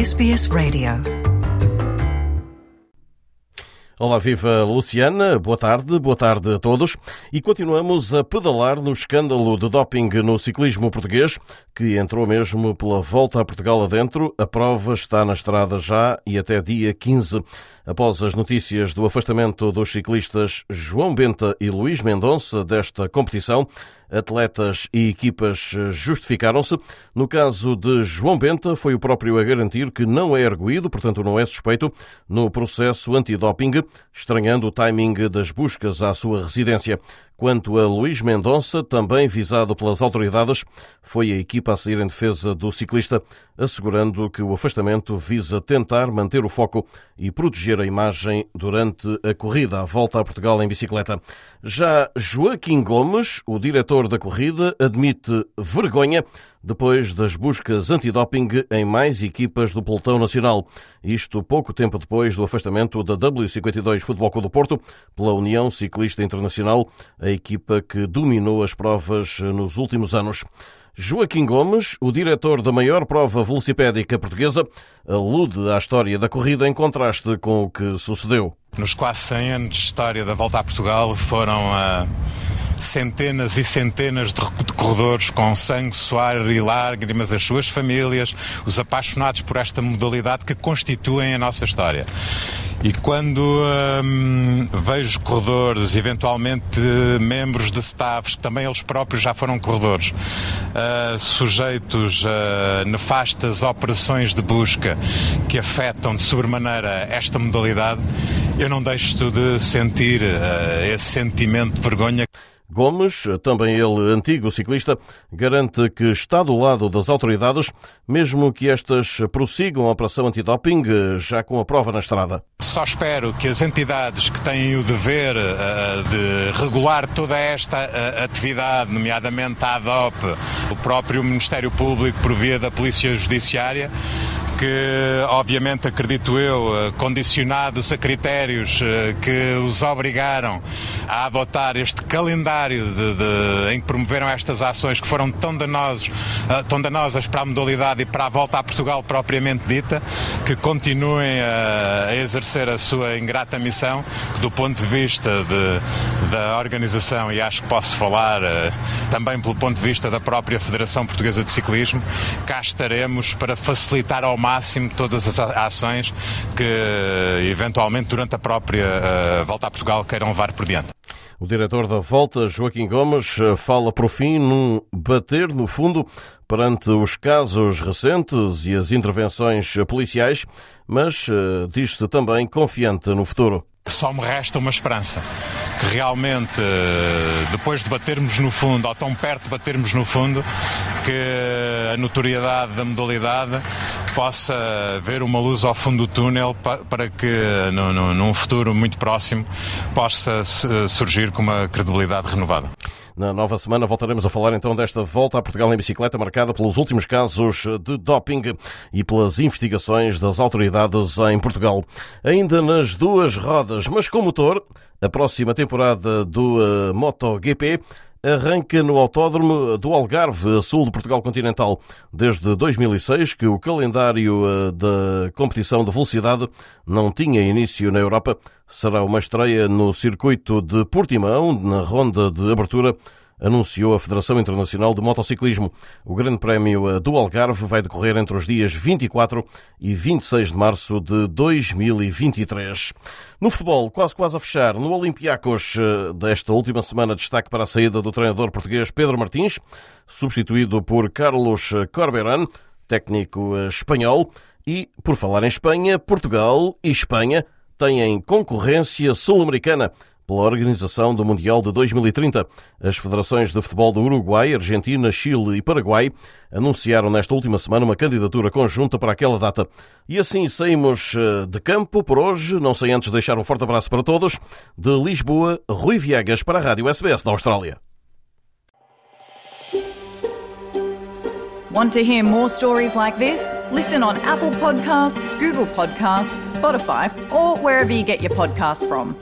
SBS Radio. Olá, viva Luciana, boa tarde, boa tarde a todos. E continuamos a pedalar no escândalo de doping no ciclismo português, que entrou mesmo pela volta a Portugal adentro. A prova está na estrada já e até dia 15. Após as notícias do afastamento dos ciclistas João Benta e Luís Mendonça desta competição, atletas e equipas justificaram-se. No caso de João Benta, foi o próprio a garantir que não é erguido, portanto não é suspeito, no processo antidoping, estranhando o timing das buscas à sua residência. Quanto a Luís Mendonça, também visado pelas autoridades, foi a equipa a sair em defesa do ciclista, assegurando que o afastamento visa tentar manter o foco e proteger a imagem durante a corrida à volta a Portugal em bicicleta. Já Joaquim Gomes, o diretor da corrida, admite vergonha depois das buscas antidoping em mais equipas do pelotão nacional. Isto pouco tempo depois do afastamento da W52 Futebol Clube do Porto pela União Ciclista Internacional, a equipa que dominou as provas nos últimos anos. Joaquim Gomes, o diretor da maior prova velocipédica portuguesa, alude à história da corrida em contraste com o que sucedeu. Nos quase 100 anos de história da Volta a Portugal foram a centenas e centenas de corredores com sangue, suar e lágrimas, as suas famílias, os apaixonados por esta modalidade que constituem a nossa história. E quando hum, vejo corredores, eventualmente membros de staffs, que também eles próprios já foram corredores, uh, sujeitos a nefastas operações de busca que afetam de sobremaneira esta modalidade, eu não deixo de sentir uh, esse sentimento de vergonha. Gomes, também ele antigo ciclista, garante que está do lado das autoridades, mesmo que estas prossigam a operação antidoping já com a prova na estrada. Só espero que as entidades que têm o dever uh, de regular toda esta atividade, nomeadamente a ADOP, o próprio Ministério Público por via da Polícia Judiciária, que, obviamente, acredito eu, eh, condicionados a critérios eh, que os obrigaram a adotar este calendário de, de, em que promoveram estas ações que foram tão, danosos, eh, tão danosas para a modalidade e para a volta a Portugal propriamente dita, que continuem a, a exercer a sua ingrata missão, que do ponto de vista de, da organização, e acho que posso falar também pelo ponto de vista da própria Federação Portuguesa de Ciclismo, cá estaremos para facilitar ao máximo máximo todas as ações que eventualmente durante a própria uh, volta a Portugal queiram levar por diante. O diretor da Volta, Joaquim Gomes, eh, fala por fim num bater no fundo perante os casos recentes e as intervenções policiais, mas uh, diz-se também confiante no futuro. Só me resta uma esperança que realmente, eh, depois de batermos no fundo, ou tão perto de batermos no fundo, que a notoriedade da modalidade possa ver uma luz ao fundo do túnel para que, no, no, num futuro muito próximo, possa surgir com uma credibilidade renovada. Na nova semana voltaremos a falar então desta volta a Portugal em bicicleta marcada pelos últimos casos de doping e pelas investigações das autoridades em Portugal. Ainda nas duas rodas, mas com motor, a próxima temporada do uh, MotoGP arranca no Autódromo do Algarve, sul de Portugal continental. Desde 2006 que o calendário uh, da competição de velocidade não tinha início na Europa. Será uma estreia no circuito de Portimão, na ronda de abertura anunciou a Federação Internacional de Motociclismo. O Grande Prémio eh, do Algarve vai decorrer entre os dias 24 e 26 de março de 2023. No futebol, quase quase a fechar, no Olympiacos eh, desta última semana, destaque para a saída do treinador português Pedro Martins, substituído por Carlos Corberan, técnico eh, espanhol. E, por falar em Espanha, Portugal e Espanha têm concorrência sul-americana pela organização do Mundial de 2030. As federações de futebol do Uruguai, Argentina, Chile e Paraguai anunciaram nesta última semana uma candidatura conjunta para aquela data. E assim saímos eh, de campo por hoje. Não sei antes deixar um forte abraço para todos. De Lisboa, Rui Viegas para a Rádio SBS da Austrália. Want to hear more stories like this? Listen on Apple Podcasts, Google Podcasts, Spotify, or wherever you get your podcasts from.